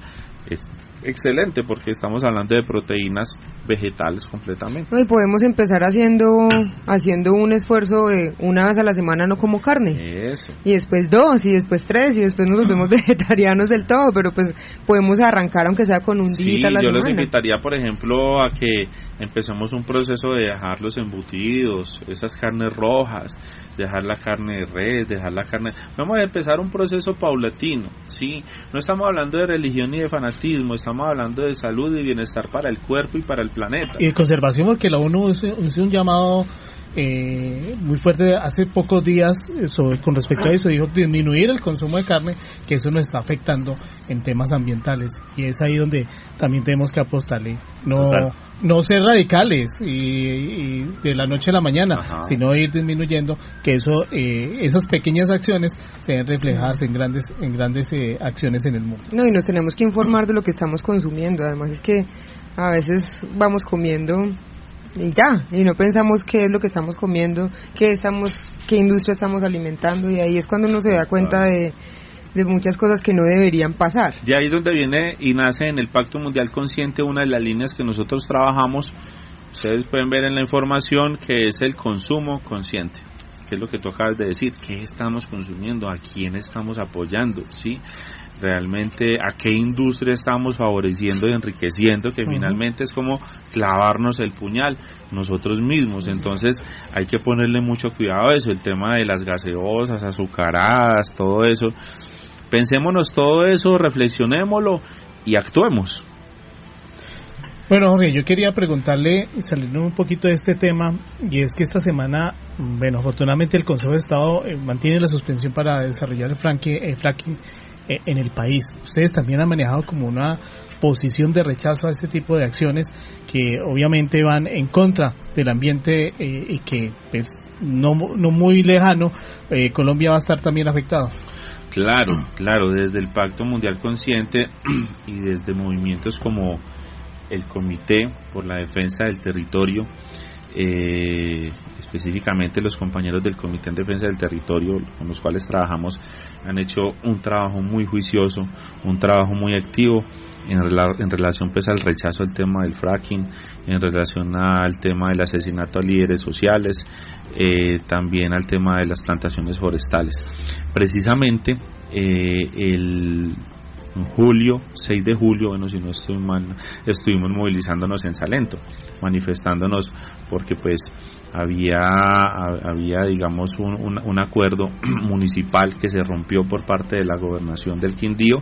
es excelente porque estamos hablando de proteínas vegetales completamente. No, y podemos empezar haciendo haciendo un esfuerzo de una vez a la semana no como carne. Eso. Y después dos, y después tres, y después nos volvemos vegetarianos del todo, pero pues podemos arrancar aunque sea con un Sí, día a la yo les semana. invitaría, por ejemplo, a que empecemos un proceso de dejar los embutidos, esas carnes rojas, dejar la carne de res, dejar la carne... Vamos a empezar un proceso paulatino, ¿sí? No estamos hablando de religión ni de fanatismo, estamos estamos hablando de salud y bienestar para el cuerpo y para el planeta. Y de conservación, porque la ONU hizo un llamado eh, muy fuerte hace pocos días sobre, con respecto a eso, dijo disminuir el consumo de carne, que eso nos está afectando en temas ambientales. Y es ahí donde también tenemos que apostarle. No, no ser radicales y, de la noche a la mañana, sino ir disminuyendo, que eso eh, esas pequeñas acciones se ven reflejadas en grandes, en grandes eh, acciones en el mundo. No, y nos tenemos que informar de lo que estamos consumiendo. Además es que a veces vamos comiendo y ya, y no pensamos qué es lo que estamos comiendo, qué estamos, qué industria estamos alimentando y ahí es cuando uno se da cuenta de, de muchas cosas que no deberían pasar. Y ahí es donde viene y nace en el Pacto Mundial Consciente una de las líneas que nosotros trabajamos, ustedes pueden ver en la información que es el consumo consciente que es lo que tú acabas de decir, qué estamos consumiendo, a quién estamos apoyando, ¿sí? Realmente a qué industria estamos favoreciendo y enriqueciendo, que finalmente es como clavarnos el puñal nosotros mismos. Entonces hay que ponerle mucho cuidado a eso, el tema de las gaseosas, azucaradas, todo eso. Pensémonos todo eso, reflexionémoslo y actuemos. Bueno, Jorge, yo quería preguntarle, saliendo un poquito de este tema, y es que esta semana, bueno, afortunadamente el Consejo de Estado eh, mantiene la suspensión para desarrollar el fracking eh, en el país. Ustedes también han manejado como una posición de rechazo a este tipo de acciones que obviamente van en contra del ambiente eh, y que pues no, no muy lejano eh, Colombia va a estar también afectado. Claro, claro, desde el Pacto Mundial Consciente y desde movimientos como el Comité por la Defensa del Territorio, eh, específicamente los compañeros del Comité en Defensa del Territorio con los cuales trabajamos han hecho un trabajo muy juicioso, un trabajo muy activo en, relación pues al rechazo al tema del fracking, en relación al tema del asesinato a líderes sociales, eh, también al tema de las plantaciones forestales. Precisamente eh, el en julio, 6 de julio, bueno, si no estoy mal, estuvimos movilizándonos en Salento, manifestándonos porque pues había, había digamos, un, un, acuerdo municipal que se rompió por parte de la gobernación del Quindío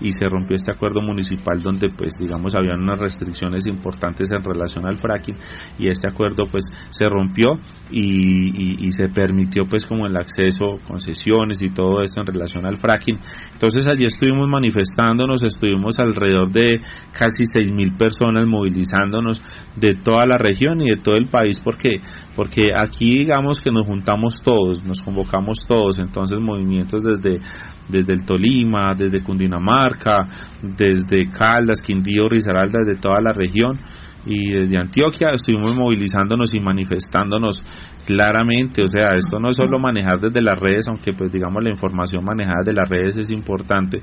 y se rompió este acuerdo municipal donde, pues, digamos, había unas restricciones importantes en relación al fracking y este acuerdo, pues, se rompió y, y, se permitió, pues, como el acceso, concesiones y todo esto en relación al fracking. Entonces, allí estuvimos manifestándonos, estuvimos alrededor de casi seis mil personas movilizándonos de toda la región y de todo el país porque porque aquí digamos que nos juntamos todos, nos convocamos todos, entonces movimientos desde, desde el Tolima, desde Cundinamarca, desde Caldas, Quindío, Risaralda, desde toda la región y desde Antioquia estuvimos movilizándonos y manifestándonos claramente, o sea, esto no es solo manejar desde las redes, aunque pues digamos la información manejada desde las redes es importante,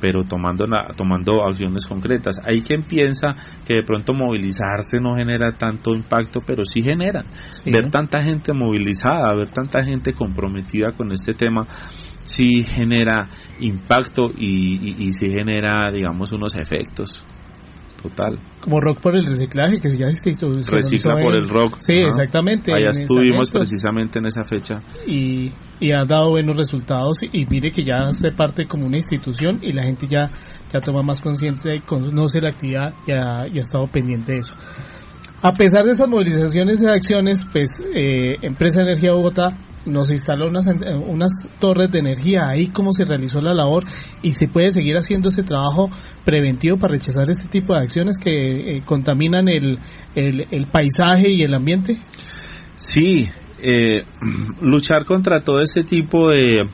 pero tomando, tomando acciones concretas. Hay quien piensa que de pronto movilizarse no genera tanto impacto, pero sí genera. Ver tanta gente movilizada, ver tanta gente comprometida con este tema, sí genera impacto y, y, sí genera, digamos, unos efectos total. Como rock por el reciclaje, que ya existe. Recicla por el rock. Sí, exactamente. Allá estuvimos precisamente en esa fecha. Y, y ha dado buenos resultados y, mire que ya se parte como una institución y la gente ya, ya toma más consciente y conoce la actividad y ha, y ha estado pendiente de eso. A pesar de esas movilizaciones y acciones, pues eh, Empresa Energía Bogotá nos instaló unas, unas torres de energía, ahí cómo se realizó la labor y se puede seguir haciendo ese trabajo preventivo para rechazar este tipo de acciones que eh, contaminan el, el, paisaje y el ambiente? Sí, eh, luchar contra todo este tipo de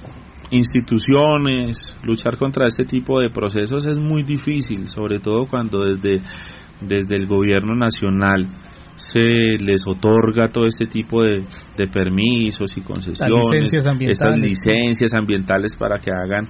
instituciones, luchar contra este tipo de procesos es muy difícil, sobre todo cuando desde, desde el gobierno nacional se les otorga todo este tipo de, de permisos y concesiones, estas licencias ambientales para que hagan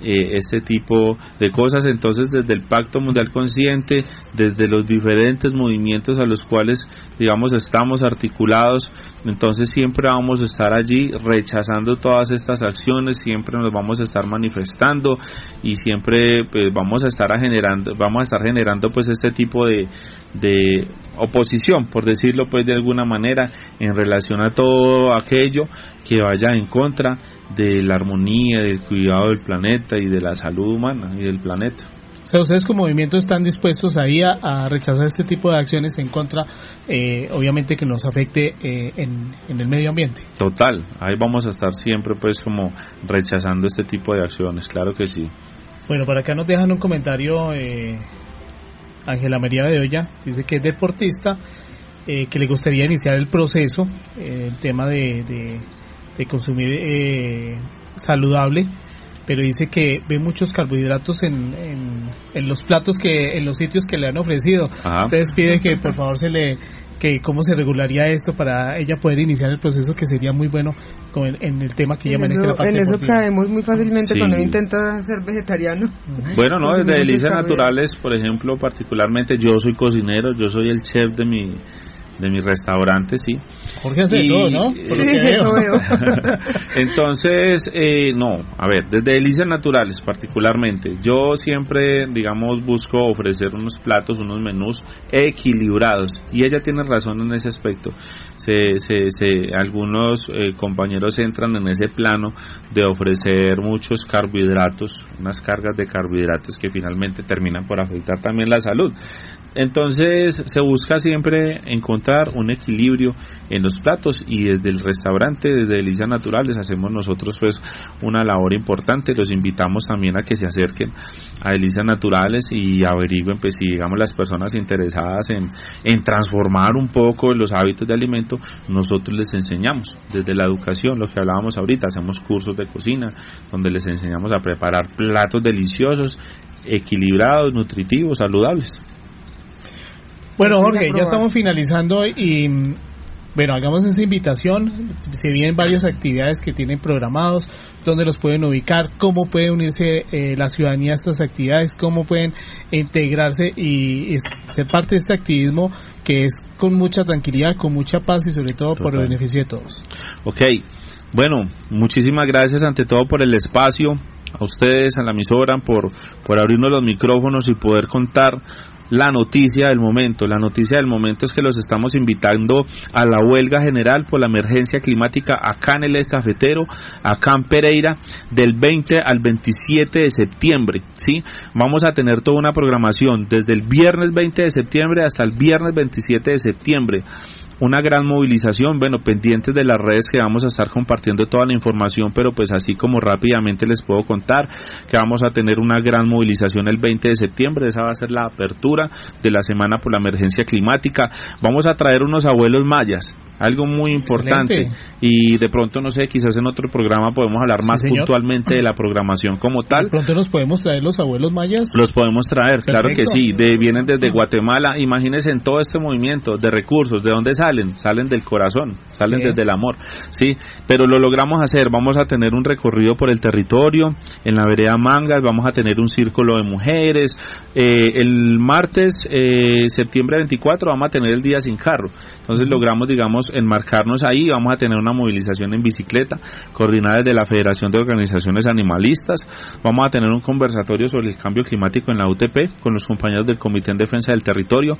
eh, este tipo de cosas. Entonces, desde el Pacto Mundial Consciente, desde los diferentes movimientos a los cuales, digamos, estamos articulados, entonces siempre vamos a estar allí rechazando todas estas acciones, siempre nos vamos a estar manifestando y siempre pues, vamos a estar generando, vamos a estar generando pues este tipo de, de oposición, por decirlo pues de alguna manera, en relación a todo aquello que vaya en contra de la armonía, del cuidado del planeta y de la salud humana y del planeta. O sea, ustedes como movimiento están dispuestos ahí a, a rechazar este tipo de acciones en contra, eh, obviamente que nos afecte eh, en, en, el medio ambiente. Total, ahí vamos a estar siempre pues como rechazando este tipo de acciones, claro que sí. Bueno, por acá nos dejan un comentario eh, Ángela María Bedoya, dice que es deportista, que le gustaría iniciar el proceso, el tema de, de, de consumir saludable pero dice que ve muchos carbohidratos en, en, los platos que en los sitios que le han ofrecido. Entonces pide que por favor se le que cómo se regularía esto para ella poder iniciar el proceso que sería muy bueno con en el tema que ella maneja la parte En eso caemos muy fácilmente cuando intenta ser vegetariano. Bueno, no, desde Delicias Naturales, por ejemplo, particularmente yo soy cocinero, yo soy el chef de mi de mi restaurante, sí. Jorge hace todo, ¿no? Entonces, eh, no, a ver, desde Delicias Naturales particularmente, yo siempre, digamos, busco ofrecer unos platos, unos menús equilibrados y ella tiene razón en ese aspecto. Se, se, se, algunos eh, compañeros entran en ese plano de ofrecer muchos carbohidratos, unas cargas de carbohidratos que finalmente terminan por afectar también la salud. Entonces se busca siempre encontrar un equilibrio en los platos y desde el restaurante, desde Delicias Naturales, hacemos nosotros pues una labor importante. Los invitamos también a que se acerquen a Delicias Naturales y averigüen pues si digamos las personas interesadas en, en transformar un poco los hábitos de alimento, nosotros les enseñamos desde la educación, lo que hablábamos ahorita, hacemos cursos de cocina donde les enseñamos a preparar platos deliciosos, equilibrados, nutritivos, saludables. Bueno, Jorge, ya estamos finalizando y bueno, hagamos esa invitación. Se vienen varias actividades que tienen programados, dónde los pueden ubicar, cómo puede unirse eh, la ciudadanía a estas actividades, cómo pueden integrarse y, ser parte de este activismo que es con mucha tranquilidad, con mucha paz y sobre todo por el beneficio de todos. Ok, bueno, muchísimas gracias ante todo por el espacio, a ustedes, a la emisora, por, por abrirnos los micrófonos y poder contar la noticia del momento. La noticia del momento es que los estamos invitando a la huelga general por la emergencia climática acá en el cafetero, acá en Pereira, del 20 al 27 de septiembre. ¿sí? Vamos a tener toda una programación desde el viernes 20 de septiembre hasta el viernes 27 de septiembre una gran movilización, bueno, pendientes de las redes que vamos a estar compartiendo toda la información, pero pues así como rápidamente les puedo contar que vamos a tener una gran movilización el 20 de septiembre, esa va a ser la apertura de la semana por la emergencia climática. Vamos a traer unos abuelos mayas, algo muy importante. Y de pronto no sé quizás en otro programa podemos hablar más puntualmente de la programación como tal. de pronto nos podemos traer los abuelos mayas los podemos traer claro que sí. De, vienen desde Guatemala. Imagínense en todo este movimiento de recursos de dónde salen salen del corazón salen desde el amor sí pero lo logramos hacer vamos a tener un recorrido por el territorio en la vereda Mangas vamos a tener un círculo de mujeres eh, el martes eh, septiembre 24 vamos a tener el día sin carro entonces logramos digamos enmarcarnos ahí, vamos a tener una movilización en bicicleta coordinada desde la Federación de Organizaciones Animalistas, vamos a tener un conversatorio sobre el cambio climático en la UTP con los compañeros del Comité en Defensa del Territorio,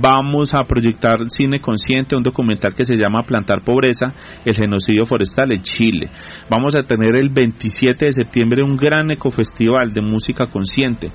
vamos a proyectar Cine Consciente, un documental que se llama Plantar Pobreza, el genocidio forestal en Chile. Vamos a tener el 27 de septiembre un gran ecofestival de música consciente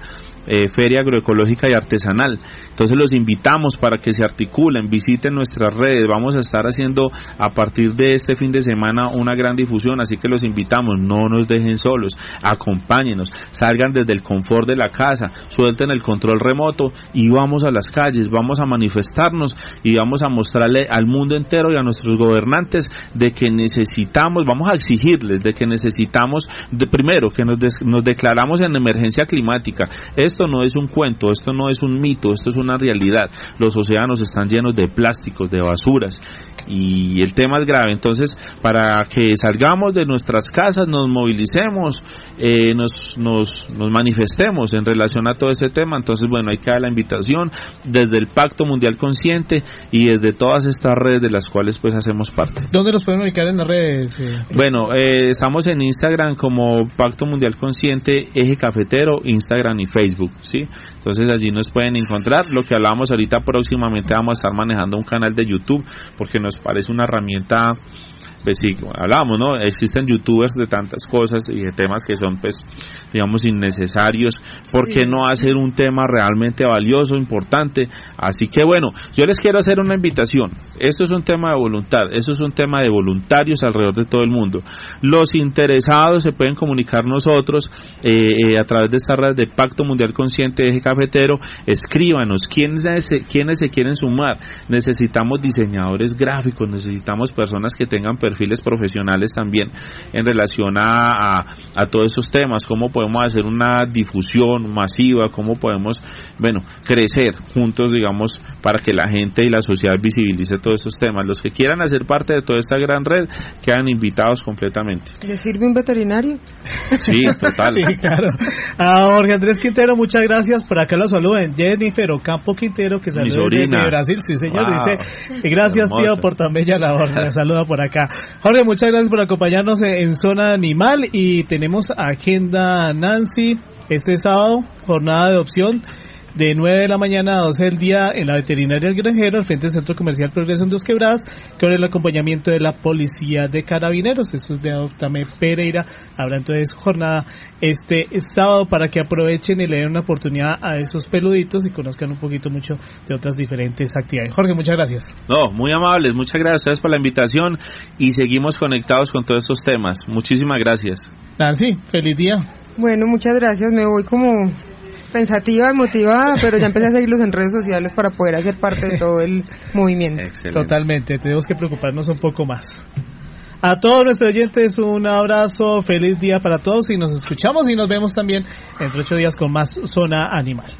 eh, feria agroecológica y artesanal. Entonces los invitamos para que se articulen, visiten nuestras redes. Vamos a estar haciendo a partir de este fin de semana una gran difusión, así que los invitamos, no nos dejen solos, acompáñenos, salgan desde el confort de la casa, suelten el control remoto y vamos a las calles, vamos a manifestarnos y vamos a mostrarle al mundo entero y a nuestros gobernantes de que necesitamos, vamos a exigirles de que necesitamos, de, primero, que nos, nos declaramos en emergencia climática. Esto no es un cuento, esto no es un mito, esto es una realidad. Los océanos están llenos de plásticos, de basuras y el tema es grave. Entonces, para que salgamos de nuestras casas, nos movilicemos, eh, nos, nos, nos manifestemos en relación a todo este tema. Entonces, bueno, que dar la invitación desde el Pacto Mundial Consciente y desde todas estas redes de las cuales pues hacemos parte. ¿Dónde nos pueden ubicar en las redes? Eh? Bueno, eh, estamos en Instagram como Pacto Mundial Consciente, Eje Cafetero, Instagram y Facebook, Entonces allí nos pueden encontrar. Lo que hablábamos ahorita próximamente vamos a estar manejando un canal de YouTube porque nos parece una herramienta pues sí, hablábamos, ¿no? Existen youtubers de tantas cosas y de temas que son, pues, digamos, innecesarios. ¿Por qué no hacer un tema realmente valioso, importante? Así que bueno, yo les quiero hacer una invitación. Esto es un tema de voluntad, esto es un tema de voluntarios alrededor de todo el mundo. Los interesados se pueden comunicar nosotros eh, eh, a través de esta red de Pacto Mundial Consciente de Eje Cafetero. Escríbanos quiénes, quiénes se quieren sumar. Necesitamos diseñadores gráficos, necesitamos personas que tengan perfiles profesionales también en relación a, a, todos esos temas, cómo podemos hacer una difusión masiva, cómo podemos, bueno, crecer juntos, digamos, para que la gente y la sociedad visibilice todos estos temas. Los que quieran hacer parte de toda esta gran red quedan invitados completamente. ¿Le sirve un veterinario? Sí, total. sí, claro. A Jorge Andrés Quintero, muchas gracias. Por acá lo saluden. Jennifer Ocampo Quintero, que saluda desde Brasil. Sí, señor. Dice, gracias, tío, por tan bella labor. Me saluda por acá. Jorge, muchas gracias por acompañarnos en Zona Animal. Y tenemos agenda Nancy este sábado, jornada de opción de 9 de la mañana a 12 del día en la veterinaria del granjero al frente del Centro Comercial Progreso en Dos Quebradas con el acompañamiento de la Policía de Carabineros. Eso es de Adoptame Pereira. Habrá entonces jornada este sábado para que aprovechen y le den una oportunidad a esos peluditos y conozcan un poquito mucho de otras diferentes actividades. Jorge, muchas gracias. No, muy amables. Muchas gracias por la invitación y seguimos conectados con todos estos temas. Muchísimas gracias. Nancy, feliz día. Bueno, muchas gracias. Me voy como pensativa, emotiva, pero ya empecé a seguirlos en redes sociales para poder hacer parte de todo el movimiento. Totalmente, tenemos que preocuparnos un poco más. A todos nuestros oyentes un abrazo, feliz día para todos y nos escuchamos y nos vemos también entre ocho días con más Zona Animal.